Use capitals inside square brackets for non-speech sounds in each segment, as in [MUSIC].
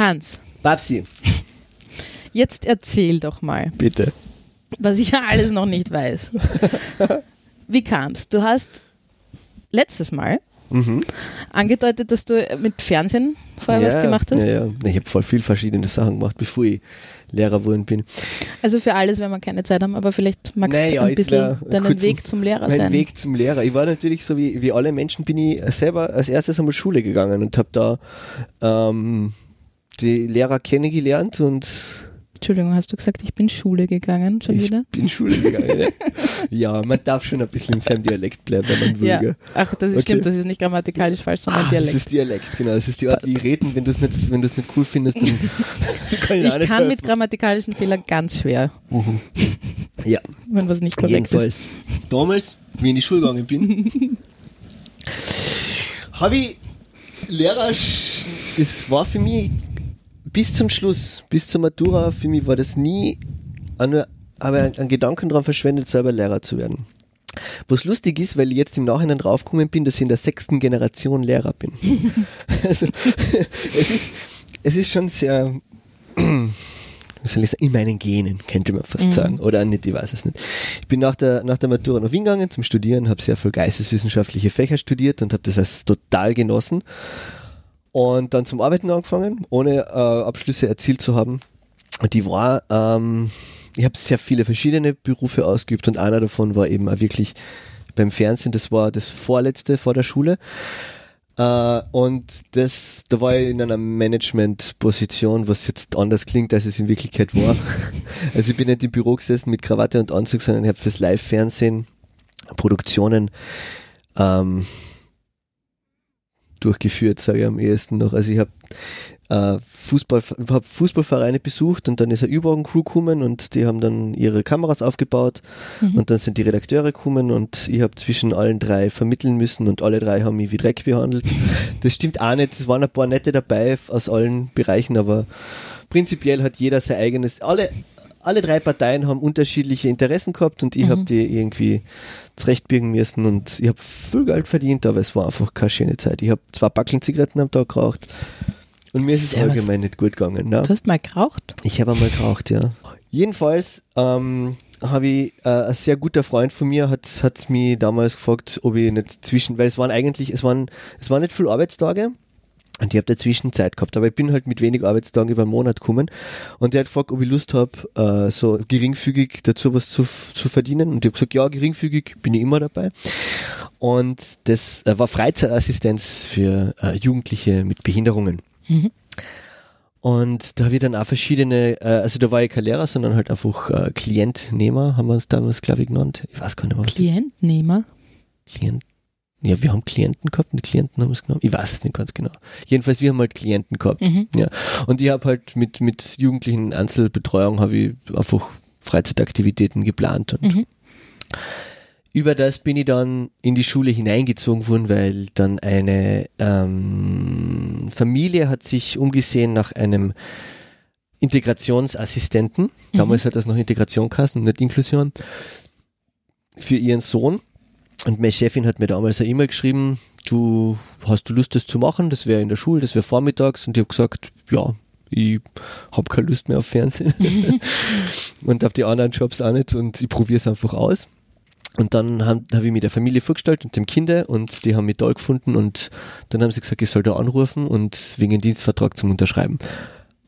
Hans, Babsi, jetzt erzähl doch mal, bitte. was ich ja alles noch nicht weiß. Wie kam's? Du hast letztes Mal Mhm. angedeutet, dass du mit Fernsehen vorher was gemacht hast. Ja, ja. Ich habe voll viel verschiedene Sachen gemacht, bevor ich Lehrer geworden bin. Also für alles, wenn wir keine Zeit haben, aber vielleicht magst Naja, du ein bisschen deinen Weg zum Lehrer Mein sein. Weg zum Lehrer. Ich war natürlich so wie, wie alle Menschen, bin ich selber als erstes einmal Schule gegangen und habe da ähm, die Lehrer kennengelernt und Entschuldigung, hast du gesagt, ich bin Schule gegangen schon ich wieder? bin Schule gegangen. ja. [LAUGHS] man darf schon ein bisschen in seinem Dialekt bleiben, wenn man will. Ja. Ach, das ist Okay. stimmt, das ist nicht grammatikalisch falsch, sondern Das Dialekt. ist Dialekt, genau. Das ist die Art, wie ich reden. Wenn du es nicht, wenn du es nicht cool findest, dann [LAUGHS] [LAUGHS] kann ich, Ich kann mit helfen. grammatikalischen Fehlern ganz schwer, Ja, wenn was nicht korrekt ist. jedenfalls. Damals, wie ich in die Schule gegangen bin, habe ich Lehrer, es war für mich bis zum Schluss, bis zur Matura, für mich war das nie nur, aber einen Gedanken daran verschwendet, selber Lehrer zu werden. Was lustig ist, weil ich jetzt im Nachhinein draufgekommen bin, dass ich in der sechsten Generation Lehrer bin. [LAUGHS] also, es ist, es ist schon sehr, [CLEARS THROAT] wie soll ich sagen, in meinen Genen, könnte man fast sagen. Oder nicht, ich weiß es nicht. Ich bin nach der, nach der Matura nach Wien gegangen zum Studieren, habe sehr viel geisteswissenschaftliche Fächer studiert und habe das als total genossen. Und dann zum Arbeiten angefangen, ohne äh, Abschlüsse erzielt zu haben. Und die war, ähm, ich habe sehr viele verschiedene Berufe ausgeübt und einer davon war eben auch wirklich beim Fernsehen, das war das vorletzte vor der Schule. Äh, und das, da war ich in einer Management-Position, was jetzt anders klingt, als es in Wirklichkeit war. [LAUGHS] also ich bin nicht im Büro gesessen mit Krawatte und Anzug, sondern ich habe fürs Live-Fernsehen Produktionen ähm, durchgeführt, sage ich am ehesten noch. Also ich habe äh, Fußball, hab Fußballvereine besucht und dann ist eine Überwachen-Crew gekommen und die haben dann ihre Kameras aufgebaut Mhm. und dann sind die Redakteure gekommen und ich habe zwischen allen drei vermitteln müssen und alle drei haben mich wie Dreck behandelt. [LAUGHS] Das stimmt auch nicht, es waren ein paar nette dabei aus allen Bereichen, aber prinzipiell hat jeder sein eigenes, alle, alle drei Parteien haben unterschiedliche Interessen gehabt und ich Mhm. habe die irgendwie zurechtbiegen müssen und ich habe viel Geld verdient, aber es war einfach keine schöne Zeit. Ich habe zwei Backeln Zigaretten am Tag geraucht und mir ist es allgemein nicht gut gegangen. Ne? Du hast mal geraucht? Ich habe einmal geraucht, ja. Jedenfalls ähm, habe ich, äh, ein sehr guter Freund von mir hat, hat mich damals gefragt, ob ich nicht zwischen, weil es waren eigentlich, es waren, es waren nicht viele Arbeitstage. Und ich habe dazwischen Zeit gehabt, aber ich bin halt mit wenig Arbeitstagen über einen Monat gekommen. Und der hat gefragt, ob ich Lust habe, äh, so geringfügig dazu was zu, zu verdienen. Und ich habe gesagt, ja, geringfügig bin ich immer dabei. Und das äh, war Freizeitassistenz für äh, Jugendliche mit Behinderungen. Mhm. Und da habe ich dann auch verschiedene, äh, also da war ich kein Lehrer, sondern halt einfach äh, Klientnehmer, haben wir uns damals, glaube ich, genannt. Ich weiß gar nicht mehr. Klientnehmer? Klient. Ja, wir haben Klienten gehabt und die Klienten haben es genommen. Ich weiß es nicht ganz genau. Jedenfalls, wir haben halt Klienten gehabt. Mhm. Ja. Und ich habe halt mit, mit jugendlichen Einzelbetreuung habe ich einfach Freizeitaktivitäten geplant und Mhm. über das bin ich dann in die Schule hineingezogen worden, weil dann eine ähm, Familie hat sich umgesehen nach einem Integrationsassistenten. Damals hat das noch Integration geheißen und nicht Inklusion. Für ihren Sohn. Und meine Chefin hat mir damals eine E-Mail geschrieben, du hast du Lust, das zu machen? Das wäre in der Schule, das wäre vormittags. Und ich habe gesagt, ja, ich habe keine Lust mehr auf Fernsehen. [LAUGHS] und auf die anderen Jobs auch nicht. Und ich probiere es einfach aus. Und dann habe hab ich mir der Familie vorgestellt und dem Kinder und die haben mich toll gefunden und dann haben sie gesagt, ich soll da anrufen und wegen dem Dienstvertrag zum Unterschreiben.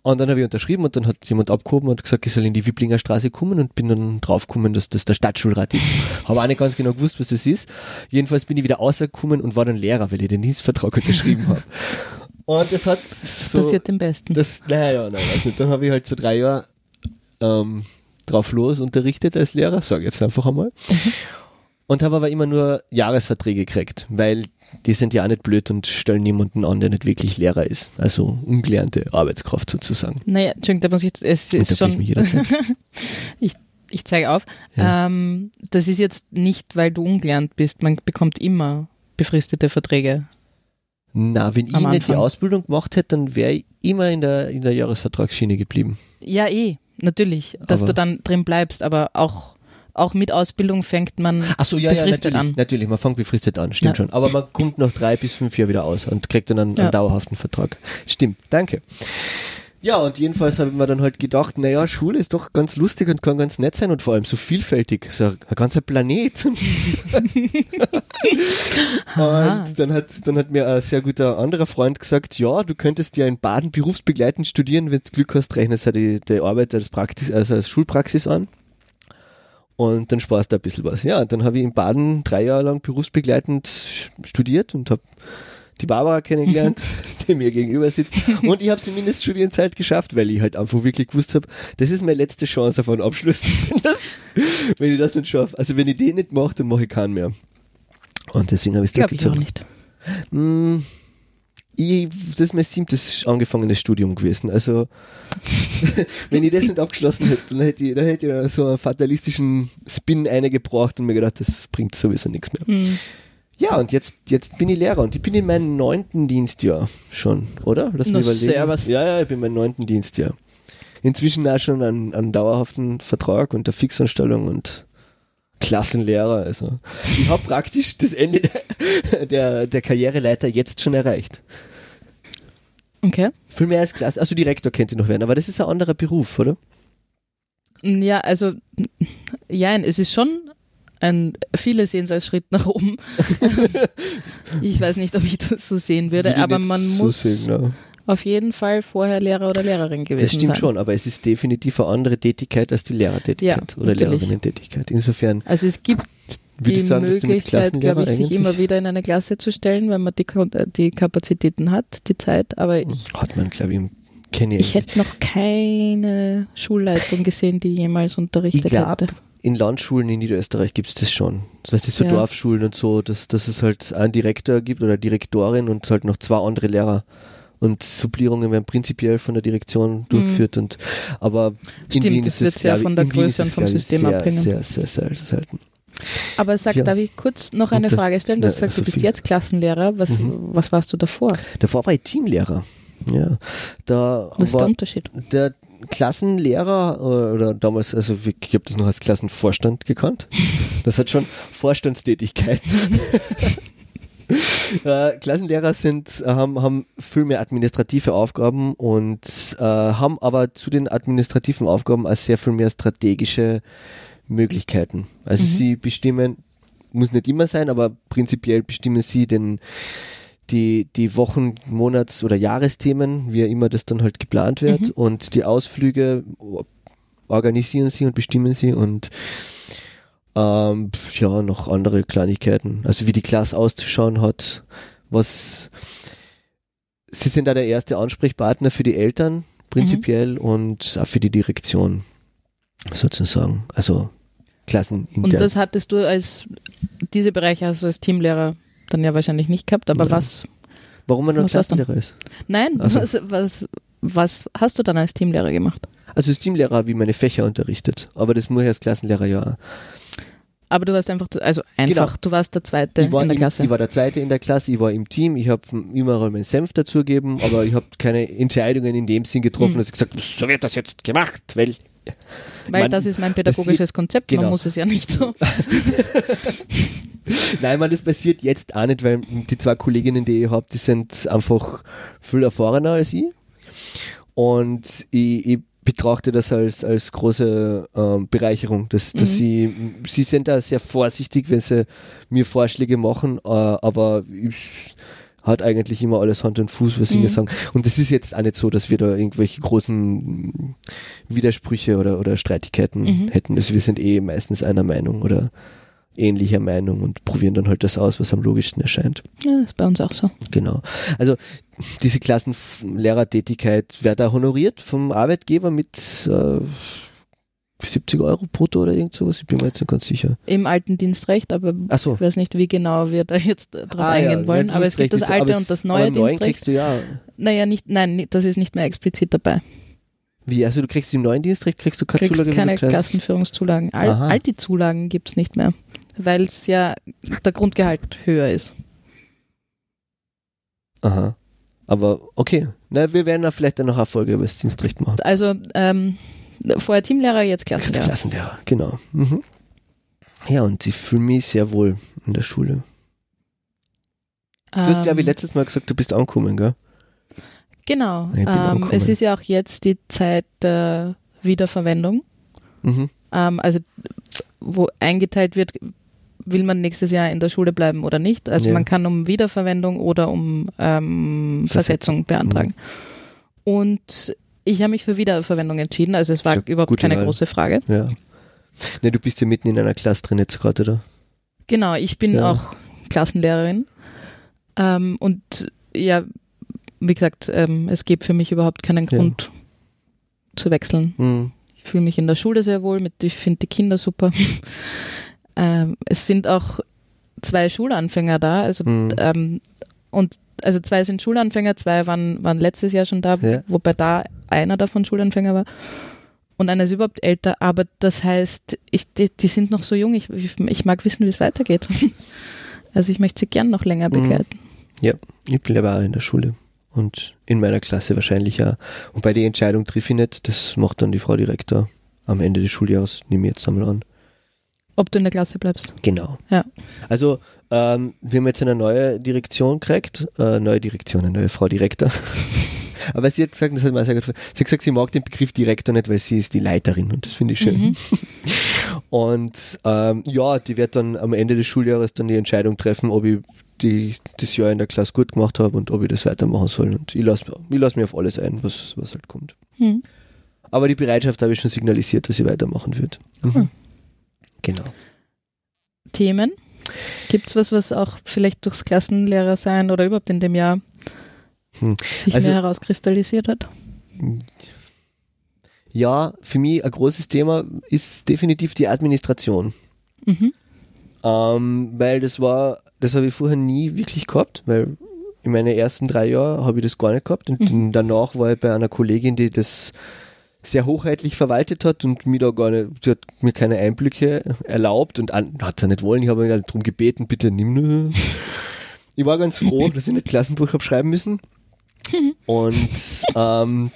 Und dann habe ich unterschrieben und dann hat jemand abgehoben und gesagt, ich soll in die Wiblinger Straße kommen und bin dann draufgekommen, dass das der Stadtschulrat ist. [LAUGHS] Habe auch nicht ganz genau gewusst, was das ist. Jedenfalls bin ich wieder rausgekommen und war dann Lehrer, weil ich den Dienstvertrag unterschrieben habe. [LAUGHS] Und das hat so... Passiert dem Besten. Das, naja, nein, also dann habe ich halt so drei Jahre ähm, drauf los unterrichtet als Lehrer, sage ich jetzt einfach einmal. Und habe aber immer nur Jahresverträge gekriegt, weil die sind ja auch nicht blöd und stellen niemanden an, der nicht wirklich Lehrer ist. Also ungelernte Arbeitskraft sozusagen. Naja, Entschuldigung, da muss ich jetzt, es ist schon, jederzeit. [LAUGHS] ich, ich zeige auf. Ja. Ähm, das ist jetzt nicht, weil du ungelernt bist. Man bekommt immer befristete Verträge. Na, wenn ich Am nicht die. Ausbildung gemacht hätte, dann wäre ich immer in der, in der Jahresvertragsschiene geblieben. Ja, eh, natürlich, dass Aber- du dann drin bleibst, aber auch, auch mit Ausbildung fängt man Ach so, ja, befristet ja, natürlich, an. natürlich, man fängt befristet an, stimmt Ja. schon. Aber man kommt nach drei bis fünf Jahren wieder aus und kriegt dann einen, einen dauerhaften Vertrag. Stimmt, danke. Ja, und jedenfalls habe ich mir dann halt gedacht, naja, Schule ist doch ganz lustig und kann ganz nett sein und vor allem so vielfältig. So ein ganzer Planet. [LAUGHS] und dann hat, dann hat mir ein sehr guter anderer Freund gesagt, ja, du könntest ja in Baden berufsbegleitend studieren, wenn du Glück hast, rechnest ja die, die Arbeit als Praxis, also als Schulpraxis an. Und dann sparst du ein bisschen was. Ja, dann habe ich in Baden drei Jahre lang berufsbegleitend studiert und habe die Barbara kennengelernt, [LAUGHS] die mir gegenüber sitzt. Und ich habe sie Mindeststudienzeit geschafft, weil ich halt einfach wirklich gewusst habe, das ist meine letzte Chance auf einen Abschluss. [LAUGHS] Das, wenn ich das nicht schaffe. Also wenn ich den nicht mache, dann mache ich keinen mehr. Und deswegen habe ich es Glaube ich auch nicht. Mm, ich, das ist mein siebtes angefangenes Studium gewesen. Also, [LAUGHS] wenn ich das nicht abgeschlossen hätte, dann hätte ich, dann hätte ich so einen fatalistischen Spin eingebracht und mir gedacht, das bringt sowieso nichts mehr. Hm. Ja, und jetzt, jetzt bin ich Lehrer und ich bin in meinem neunten Dienstjahr schon, oder? Lass mich überlegen. servus. Ja, ja, ich bin in meinem neunten Dienstjahr. Inzwischen auch schon einen, einen dauerhaften Vertrag und eine Fixanstellung und Klassenlehrer. Also ich habe praktisch das Ende der, der, der Karriereleiter jetzt schon erreicht. Okay. Viel mehr als Klasse, also Direktor könnte noch werden, aber das ist ein anderer Beruf, oder? Ja, also, ja, es ist schon ein, viele sehen es als Schritt nach oben. [LAUGHS] ich weiß nicht, ob ich das so sehen würde, Will ich aber man so muss sehen, ja. Auf jeden Fall vorher Lehrer oder Lehrerin gewesen Das stimmt sein. schon, aber es ist definitiv eine andere Tätigkeit als die Lehrertätigkeit Ja, oder. Lehrerinnentätigkeit. Insofern Also es gibt die ich sagen, Möglichkeit, glaube ich, sich eigentlich immer wieder in eine Klasse zu stellen, wenn man die, äh, die Kapazitäten hat, die Zeit. Aber ich, hat man, glaube ich, kenne ich hätte noch keine Schulleitung gesehen, die jemals unterrichtet Ich glaube, hätte. in Landschulen in Niederösterreich gibt es das schon. Das heißt, es so Ja. Dorfschulen und so, dass, dass es halt einen Direktor gibt oder Direktorin und halt noch zwei andere Lehrer. Und Supplierungen werden prinzipiell von der Direktion durchgeführt. Und, aber in Mhm. Stimmt, Wien das ist wird es, sehr von der in Größe und vom System sehr, abhängen. Sehr, sehr, sehr, selten. Aber sag, Ja. darf ich kurz noch eine Frage stellen? Du hast gesagt, du bist Sophie. jetzt Klassenlehrer. Was, Mhm. was warst du davor? Davor war ich Teamlehrer. Ja, da Was ist der Unterschied? der Klassenlehrer äh, oder damals, also ich habe das noch als Klassenvorstand gekannt. Das hat schon Vorstandstätigkeit. [LAUGHS] [LAUGHS] äh, Klassenlehrer sind, haben, haben viel mehr administrative Aufgaben und äh, haben aber zu den administrativen Aufgaben auch sehr viel mehr strategische Möglichkeiten. Also Mhm. sie bestimmen, muss nicht immer sein, aber prinzipiell bestimmen sie den die, die Wochen-, Monats- oder Jahresthemen, wie immer das dann halt geplant wird Mhm. und die Ausflüge organisieren sie und bestimmen sie und ähm, ja, noch andere Kleinigkeiten. Also wie die Klasse auszuschauen hat, was sie sind da der erste Ansprechpartner für die Eltern prinzipiell und auch für die Direktion sozusagen. Also Klassenintern. Und das hattest du als, diese Bereiche hast du als Teamlehrer dann ja wahrscheinlich nicht gehabt, aber Nein. was, Warum man dann? Klassenlehrer ist. nein, Also- was, was, was hast du dann als Teamlehrer gemacht? Also als Teamlehrer habe ich meine Fächer unterrichtet, aber das muss ich als Klassenlehrer ja. auch. Aber du warst einfach, also einfach, du warst der Zweite Genau. Ich war, in der im- Klasse. ich war der Zweite in der Klasse, ich war im Team, ich habe überall meinen Senf dazugegeben, aber ich habe keine Entscheidungen in dem Sinn getroffen, Mhm. dass ich gesagt habe, so wird das jetzt gemacht, weil Weil man- das ist mein pädagogisches Konzept, genau. man muss es ja nicht so. [LAUGHS] Nein, man, das passiert jetzt auch nicht, weil die zwei Kolleginnen, die ich habe, die sind einfach viel erfahrener als ich. Und ich, ich betrachte das als, als große ähm, Bereicherung, dass, dass Mhm. sie, sie sind da sehr vorsichtig, wenn sie mir Vorschläge machen, äh, aber ich, hat eigentlich immer alles Hand und Fuß, was sie Mhm. mir sagen. Und das ist jetzt auch nicht so, dass wir da irgendwelche großen Widersprüche oder, oder Streitigkeiten Mhm. hätten. Also wir sind eh meistens einer Meinung oder ähnlicher Meinung und probieren dann halt das aus, was am logischsten erscheint. Ja, ist bei uns auch so. Genau. Also diese Klassenlehrertätigkeit wird da honoriert vom Arbeitgeber mit äh, 70 Euro brutto oder irgend sowas. Ich bin mir jetzt nicht ganz sicher. Im alten Dienstrecht, aber so. ich weiß nicht, wie genau wir da jetzt äh, drauf Ah, ja, eingehen wollen. ja, aber es gibt das alte und das neue Dienstrecht. kriegst du ja, Naja, nicht, nein, das ist nicht mehr explizit dabei. wie, also du kriegst im neuen Dienstrecht, kriegst du keine kriegst Zulage, keine Klassenführungszulagen. All, all die Zulagen gibt es nicht mehr, weil es ja der Grundgehalt höher ist. Aha. Aber okay. Na, wir werden da vielleicht dann noch eine Folge über das Dienstrecht machen. Also ähm, vorher Teamlehrer, jetzt Jetzt Klassenlehrer. Klassenlehrer, genau. Mhm. Ja, und ich fühle mich sehr wohl in der Schule. Du hast, glaube ich, Ähm, letztes Mal gesagt, du bist angekommen, gell? Genau. Ähm, es ist ja auch jetzt die Zeit der Wiederverwendung. Mhm. Ähm, also wo eingeteilt wird, will man nächstes Jahr in der Schule bleiben oder nicht. Also Ja. man kann um Wiederverwendung oder um ähm, Versetzung. Versetzung beantragen. Und ich habe mich für Wiederverwendung entschieden. Also es war Schon überhaupt keine Wahl. große Frage. Ja. Ne, du bist ja mitten in einer Klasse drin jetzt gerade, oder? Genau, ich bin Ja. auch Klassenlehrerin. Ähm, und ja, wie gesagt, ähm, es gibt für mich überhaupt keinen Ja. Grund zu wechseln. Mhm. Ich fühle mich in der Schule sehr wohl, mit, ich finde die Kinder super. [LAUGHS] ähm, es sind auch zwei Schulanfänger da, also Mhm. ähm, und also zwei sind Schulanfänger, zwei waren, waren letztes Jahr schon da, Ja. wobei da einer davon Schulanfänger war. Und einer ist überhaupt älter, aber das heißt, ich, die, die sind noch so jung, ich, ich, mag wissen, wie es weitergeht. [LAUGHS] Also ich möchte sie gern noch länger Mhm. begleiten. Ich bin aber auch in der Schule und in meiner Klasse wahrscheinlich auch. Und bei der Entscheidung triff ich nicht, das macht dann die Frau Direktor am Ende des Schuljahres, nehme ich jetzt einmal an. Ob du in der Klasse bleibst. Genau. Ja. Also, ähm, wir haben jetzt eine neue Direktion gekriegt, äh, neue Direktion, eine neue Frau Direktor. [LAUGHS] Aber sie hat gesagt, das hat mir sehr gut gefallen, sie hat gesagt, sie mag den Begriff Direktor nicht, weil sie ist die Leiterin und das finde ich schön. Mhm. [LAUGHS] Und ähm, ja, die wird dann am Ende des Schuljahres dann die Entscheidung treffen, ob ich die, das Jahr in der Klasse gut gemacht habe und ob ich das weitermachen soll. Und ich lasse ich lass mir auf alles ein, was, was halt kommt. Mhm. Aber die Bereitschaft habe ich schon signalisiert, dass ich weitermachen wird. Mhm. Genau. Themen? Gibt es was, was auch vielleicht durchs Klassenlehrer sein oder überhaupt in dem Jahr Hm. sich Also- mehr herauskristallisiert hat? Ja, für mich ein großes Thema ist definitiv die Administration. Mhm. Ähm, weil das war, das habe ich vorher nie wirklich gehabt, weil in meinen ersten drei Jahren habe ich das gar nicht gehabt und Mhm. danach war ich bei einer Kollegin, die das sehr hochheitlich verwaltet hat und mir da gar nicht, sie hat mir keine Einblicke erlaubt und an, hat sie nicht wollen, ich habe ihn darum gebeten, bitte nimm nur. [LAUGHS] Ich war ganz froh, dass ich nicht Klassenbuch habe schreiben müssen. [LAUGHS] Und ähm,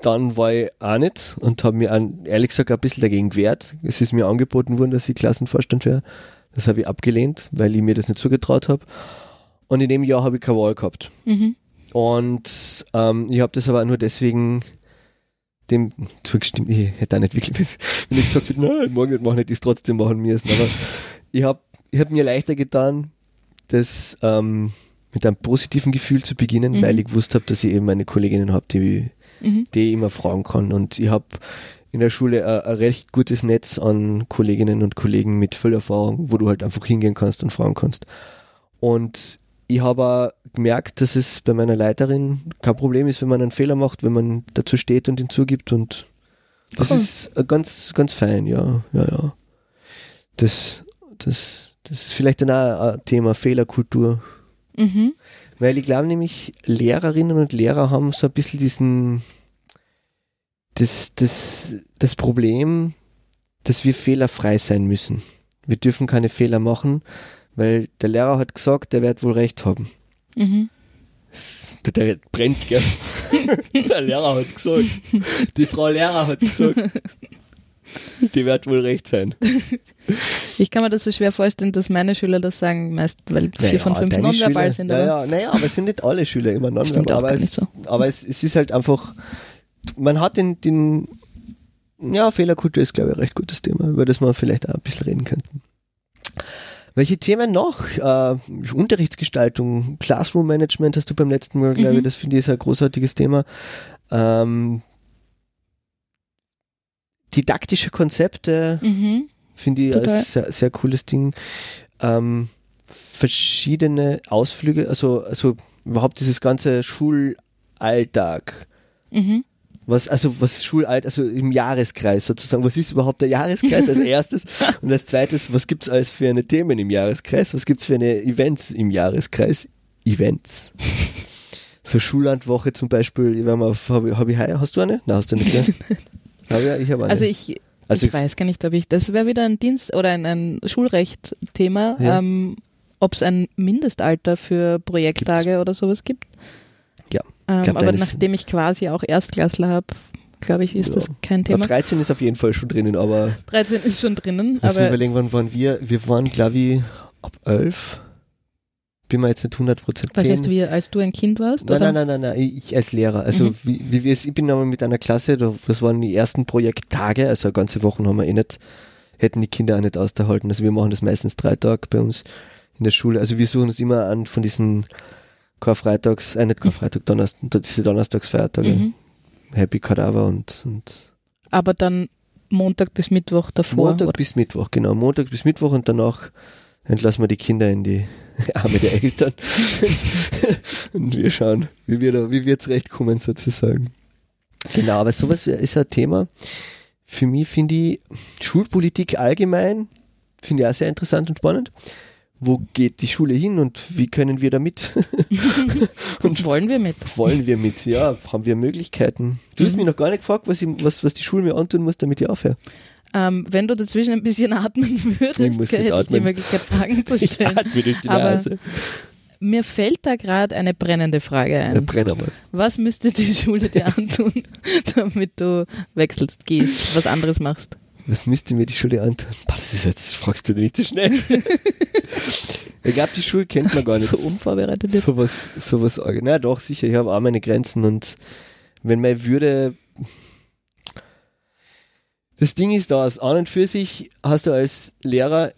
dann war ich auch nicht und habe mir an, ehrlich gesagt ein bisschen dagegen gewehrt. Es ist mir angeboten worden, dass ich Klassenvorstand wäre. Das habe ich abgelehnt, weil ich mir das nicht zugetraut habe. Und in dem Jahr habe ich keine Wahl gehabt. Mhm. Und ähm, ich habe das aber nur deswegen dem zugestimmt. Ich hätte auch nicht wirklich, wenn ich gesagt hätte, nein, morgen nicht machen, hätte ich es trotzdem machen müssen. Aber ich habe ich hab mir leichter getan, das ähm, mit einem positiven Gefühl zu beginnen, Mhm. weil ich gewusst habe, dass ich eben meine Kolleginnen habe, die, Mhm. die ich immer fragen kann. Und ich habe in der Schule ein, ein recht gutes Netz an Kolleginnen und Kollegen mit viel Erfahrung, wo du halt einfach hingehen kannst und fragen kannst. Und ich habe auch gemerkt, dass es bei meiner Leiterin kein Problem ist, wenn man einen Fehler macht, wenn man dazu steht und ihn zugibt und das Cool. ist äh, ganz, ganz fein, ja, ja, ja. Das, das, das ist vielleicht dann auch ein Thema Fehlerkultur. Mhm. Weil ich glaube nämlich, Lehrerinnen und Lehrer haben so ein bisschen diesen, das, das, das Problem, dass wir fehlerfrei sein müssen. Wir dürfen keine Fehler machen, weil der Lehrer hat gesagt, der wird wohl recht haben. Mhm. Der, brennt, gell? [LAUGHS] der Lehrer hat gesagt. Die Frau Lehrer hat gesagt. Die wird wohl recht sein. Ich kann mir das so schwer vorstellen, dass meine Schüler das sagen, meist, weil vier von fünf nonverbal Schüler, sind. Naja, naja, aber es sind nicht alle Schüler immer Stimmt nonverbal. auch Aber, gar es, nicht so. aber es, es ist halt einfach, man hat den, den ja, Fehlerkultur ist, glaube ich, ein recht gutes Thema, über das wir vielleicht auch ein bisschen reden könnten. Welche Themen noch? Äh, Unterrichtsgestaltung, Classroom Management hast du beim letzten Mal, glaube ich, Mhm. das finde ich ist ein großartiges Thema. Ähm, didaktische Konzepte, mhm. Finde ich Total. ein sehr, sehr cooles Ding. Ähm, verschiedene Ausflüge, also, also überhaupt dieses ganze Schulalltag. Mhm. Was, also was Schulalt, also im Jahreskreis sozusagen. Was ist überhaupt der Jahreskreis als [LAUGHS] erstes? Und als zweites, was gibt's alles für eine Themen im Jahreskreis? Was gibt's für eine Events im Jahreskreis? Events. [LAUGHS] So Schullandwoche zum Beispiel, wenn man, hab, ich- hab ich heuer, hast du eine? Nein, hast du nicht, [LAUGHS] gell? Hab ich, ich habe eine. Also ich, Also ich weiß gar nicht, ob ich, das wäre wieder ein Dienst oder ein, ein Schulrecht-Thema, Ja. ähm, ob es ein Mindestalter für Projekttage oder sowas gibt. Ähm, glaub, aber nachdem ich quasi auch Erstklässler habe, glaube ich, ist Ja. das kein Thema. 13 ist auf jeden Fall schon drinnen, aber 13 ist schon drinnen, Lass mich aber überlegen, wann waren wir? Wir waren, glaube ich, ab 11 bin mir jetzt nicht 100% Was zehn. heißt, wie, als du ein Kind warst? Nein, oder? nein, nein, nein, nein, ich als Lehrer. Also Mhm. wie, wie wir es, ich bin einmal mit einer Klasse, da- das waren die ersten Projekttage, also eine ganze Wochen haben wir eh nicht, hätten die Kinder auch nicht ausgehalten. Also wir machen das meistens drei Tage bei uns in der Schule. Also wir suchen uns immer an von diesen Karfreitags, äh nicht Karfreitag, Donnerstag, diese Donnerstagsfeiertage, Mhm. Happy Cadaver und, und Aber dann Montag bis Mittwoch davor. Montag oder? bis Mittwoch, genau, Montag bis Mittwoch und danach entlassen wir die Kinder in die [LAUGHS] Arme der Eltern [LAUGHS] und wir schauen, wie wir da, wie wir zurechtkommen sozusagen. Genau, aber sowas ist ein Thema. Für mich finde ich Schulpolitik allgemein, finde ich auch sehr interessant und spannend. Wo geht die Schule hin und wie können wir da mit? [LAUGHS] Und wollen wir mit? Wollen wir mit? Ja, haben wir Möglichkeiten? Du hast Mhm. mich noch gar nicht gefragt, was, ich, was, was die Schule mir antun muss, damit ich aufhöre. Ähm, wenn du dazwischen ein bisschen atmen [LAUGHS] würdest, Ich hätte nicht ich die atmen. Möglichkeit, Fragen zu [LAUGHS] stellen. atme durch die Aber- Nase. Mir fällt da gerade eine brennende Frage Ja, ein. brenn einmal. Was müsste die Schule dir antun, damit du wechselst, gehst, was anderes machst? Was müsste mir die Schule antun? Boah, das ist jetzt, das fragst du nicht so schnell. [LAUGHS] ich glaube, die Schule kennt man gar nicht. So unvorbereitet. sowas, sowas. Na doch, sicher, ich habe auch meine Grenzen und wenn meine Würde. Das Ding ist da, an und für sich hast du als Lehrer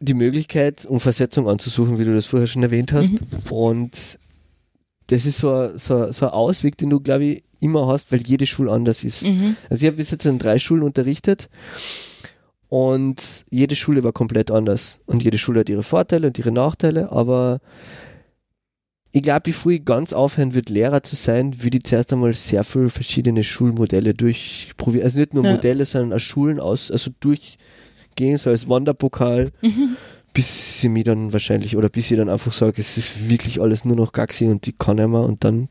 die Möglichkeit, um Versetzung anzusuchen, wie du das vorher schon erwähnt hast. Und das ist so so, so ein Ausweg, den du, glaube ich, immer hast, weil jede Schule anders ist. Mhm. Also ich habe bis jetzt an drei Schulen unterrichtet und jede Schule war komplett anders. Und jede Schule hat ihre Vorteile und ihre Nachteile, aber ich glaube, bevor ich ganz aufhören würde, Lehrer zu sein, würde ich zuerst einmal sehr viele verschiedene Schulmodelle durchprobieren. Also nicht nur Ja. Modelle, sondern auch Schulen aus, also durchgehen, so als Wanderpokal, Mhm. bis sie mir dann wahrscheinlich, oder bis ich dann einfach sage, es ist wirklich alles nur noch Gaxi und ich kann mehr und dann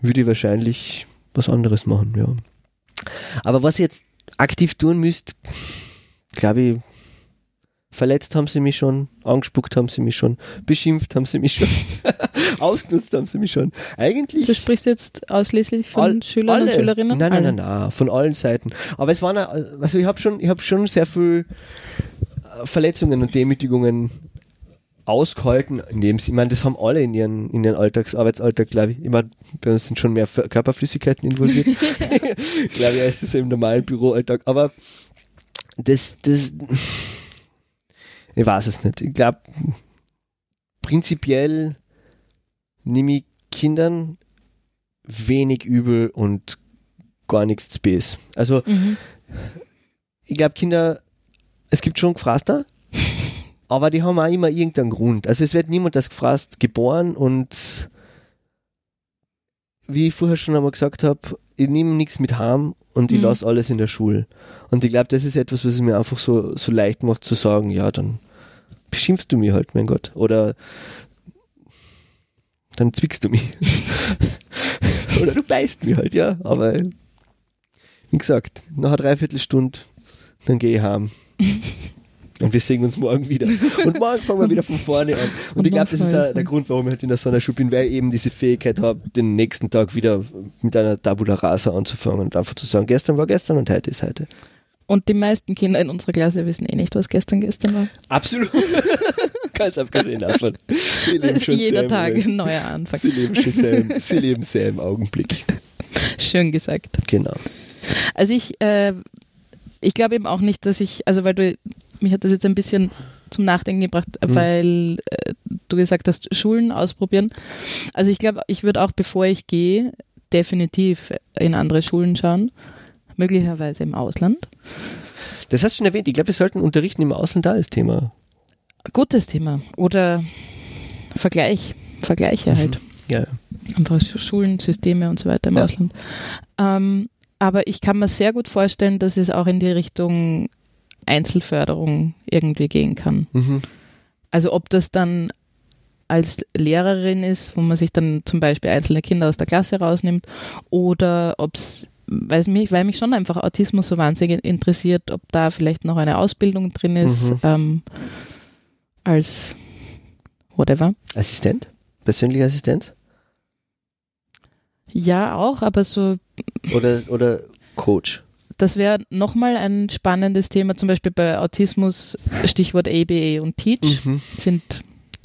würde ich wahrscheinlich was anderes machen, ja. Aber was ich jetzt aktiv tun müsst, glaube ich, verletzt haben sie mich schon, angespuckt haben sie mich schon, beschimpft haben sie mich schon, [LAUGHS] ausgenutzt haben sie mich schon. Du Eigentlich sprichst jetzt ausschließlich von All- Schülern und alle. Schülerinnen? Nein, nein, nein, nein, von allen Seiten. Aber es waren, auch- also ich habe schon, ich habe schon sehr viel äh, Verletzungen und Demütigungen ausgehalten, indem sie, ich meine, das haben alle in ihren, in ihren Alltags, Arbeitsalltag, glaube ich. Ich meine, bei uns sind schon mehr Körperflüssigkeiten involviert, [LAUGHS] [LAUGHS] glaube ich, als es im normalen Büroalltag. Aber das, das, ich weiß es nicht. Ich glaube, prinzipiell nehme ich Kindern wenig übel und gar nichts Space. Also, Mhm. ich glaube, Kinder, es gibt schon Gefraster, aber die haben auch immer irgendeinen Grund. Also, es wird niemand als Gefrast geboren und wie ich vorher schon einmal gesagt habe, ich nehme nichts mit heim und ich Mhm. lasse alles in der Schule. Und ich glaube, das ist etwas, was es mir einfach so, so leicht macht zu sagen, ja, dann beschimpfst du mich halt, mein Gott. Oder dann zwickst du mich. [LAUGHS] Oder du beißt mich halt, ja. Aber wie gesagt, nach einer Dreiviertelstunde, dann gehe ich heim. [LAUGHS] Und wir sehen uns morgen wieder. Und morgen fangen wir wieder von vorne an. [LAUGHS] Und, Und ich glaube, das ist der, der Grund, warum ich halt in der Sonderschule bin, weil ich eben diese Fähigkeit habe, den nächsten Tag wieder mit einer Tabula Rasa anzufangen und einfach zu sagen, gestern war gestern und heute ist heute. Und die meisten Kinder in unserer Klasse wissen eh nicht, was gestern gestern war. Absolut. [LAUGHS] Ganz abgesehen davon. Sie leben schon sehr Jeder im Tag ein neuer Anfang. Sie leben schon sehr im, [LAUGHS] sie leben sehr im Augenblick. Schön gesagt. Genau. Also ich, äh, ich glaube eben auch nicht, dass ich, also weil du, mich hat das jetzt ein bisschen zum Nachdenken gebracht, Mhm. weil äh, du gesagt hast, Schulen ausprobieren. Also ich glaube, ich würde auch, bevor ich gehe, definitiv in andere Schulen schauen, möglicherweise im Ausland. Das hast du schon erwähnt. Ich glaube, wir sollten unterrichten im Ausland da als Thema. Gutes Thema. Oder Vergleich, Vergleiche halt. Ja. Andere Schulen, Systeme und so weiter im Ja. Ausland. Ähm, aber ich kann mir sehr gut vorstellen, dass es auch in die Richtung Einzelförderung irgendwie gehen kann. Mhm. Also ob das dann als Lehrerin ist, wo man sich dann zum Beispiel einzelne Kinder aus der Klasse rausnimmt, oder ob es, weil mich, weil mich schon einfach Autismus so wahnsinnig interessiert, ob da vielleicht noch eine Ausbildung drin ist, Mhm. ähm, als whatever. Assistent? Persönlicher Assistent? Ja, auch, aber so, Oder, oder Coach? Das wäre nochmal ein spannendes Thema, zum Beispiel bei Autismus, Stichwort ABA und Teach, Mhm. sind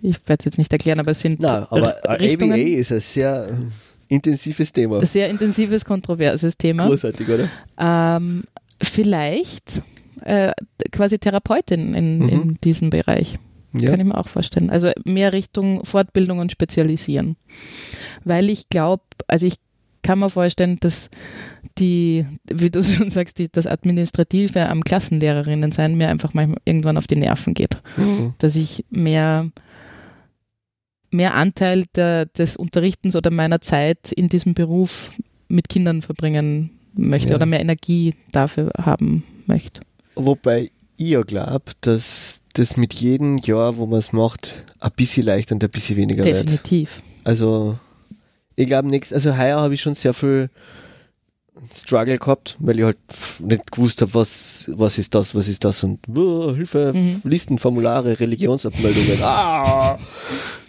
ich werde es jetzt nicht erklären, aber es sind Na, aber Richtungen. ABA ist ein sehr äh, intensives Thema. Sehr intensives, kontroverses Thema. Großartig, oder? Ähm, vielleicht äh, quasi Therapeutin in, Mhm. in diesem Bereich. Ja. Kann ich mir auch vorstellen. Also mehr Richtung Fortbildung und Spezialisieren. Weil ich glaube, also ich kann mir vorstellen, dass die, wie du [LAUGHS] schon sagst, die, das Administrative am Klassenlehrerinnen sein mir einfach manchmal irgendwann auf die Nerven geht. Mhm. Dass ich mehr, mehr Anteil der, des Unterrichtens oder meiner Zeit in diesem Beruf mit Kindern verbringen möchte Ja. oder mehr Energie dafür haben möchte. Wobei ich ja glaube, dass das mit jedem Jahr, wo man es macht, ein bisschen leichter und ein bisschen weniger wird. Definitiv. Also, ich glaube nichts. Also, heuer habe ich schon sehr viel Struggle gehabt, weil ich halt nicht gewusst habe, was, was ist das, was ist das und uh, Hilfe, Mhm. Listen, Formulare, Religionsabmeldungen, [LAUGHS] ah,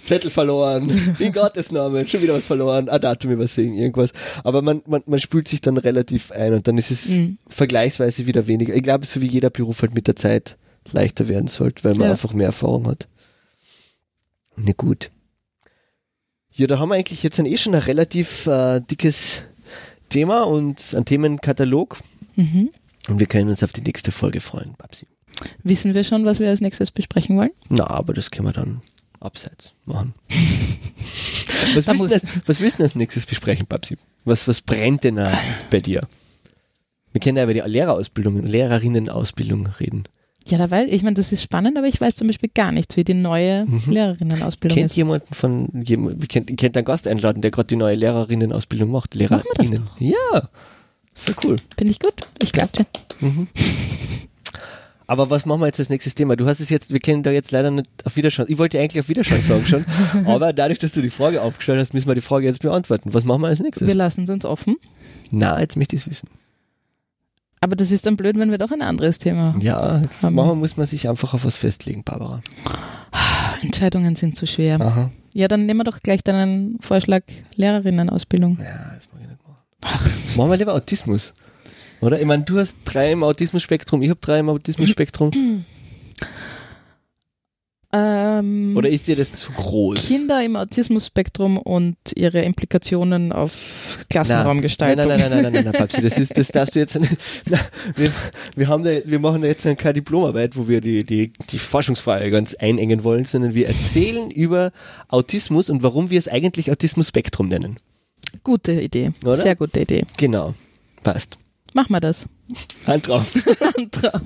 Zettel verloren, in Gottes Namen, schon wieder was verloren, ein Datum übersehen, irgendwas. Aber man, man, man spült sich dann relativ ein und dann ist es Mhm. vergleichsweise wieder weniger. Ich glaube, so wie jeder Beruf halt mit der Zeit leichter werden sollte, weil man Ja. einfach mehr Erfahrung hat. Na gut. Ja, da haben wir eigentlich jetzt ein, eh schon ein relativ äh, dickes Thema und einen Themenkatalog Mhm. und wir können uns auf die nächste Folge freuen, Babsi. Wissen wir schon, was wir als nächstes besprechen wollen? Na, aber das können wir dann abseits machen. [LAUGHS] was, Da willst als, was willst du als nächstes besprechen, Babsi? Was, was brennt denn da bei dir? Wir können ja über die Lehrerausbildung, Lehrerinnenausbildung reden. Ja, da weiß ich, meine, das ist spannend, aber ich weiß zum Beispiel gar nichts, wie die neue Mhm. Lehrerinnenausbildung Kennt ist. jemanden von, jem- kennt, kennt einen Gast einladen, der gerade die neue Lehrerinnenausbildung macht. Machen wir das Lehrerinnen. Ja, voll cool. Finde ich gut. Ich glaube dir. Mhm. Aber was machen wir jetzt als nächstes Thema? Du hast es jetzt, wir kennen da jetzt leider nicht auf Widerstand. Ich wollte eigentlich auf Widerstand sagen schon, [LAUGHS] aber dadurch, dass du die Frage aufgestellt hast, müssen wir die Frage jetzt beantworten. Was machen wir als nächstes? Wir lassen es uns offen. Na, jetzt möchte ich es wissen. Aber das ist dann blöd, wenn wir doch ein anderes Thema. Ja, machen, muss man sich einfach auf was festlegen, Barbara. Entscheidungen sind zu schwer. Aha. Ja, dann nehmen wir doch gleich deinen Vorschlag Lehrerinnenausbildung. Ja, das mag ich nicht machen. Machen wir lieber Autismus. Oder? Ich meine, du hast drei im Autismus-Spektrum, ich habe drei im Autismus-Spektrum. [CLEARS THROAT] Ähm, Oder ist dir das zu groß? Kinder im Autismus-Spektrum und ihre Implikationen auf Nein, Klassenraumgestaltung. nein, nein, nein, nein, nein, nein, Papsi, das ist, das darfst du jetzt, na, wir, wir haben da, wir machen da jetzt keine Diplomarbeit, wo wir die, die, die Forschungsfrage ganz einengen wollen, sondern wir erzählen über Autismus und warum wir es eigentlich Autismus-Spektrum nennen. Gute Idee. Oder? Sehr gute Idee. Genau. Passt. Machen wir das. Hand drauf. [LAUGHS] Hand drauf.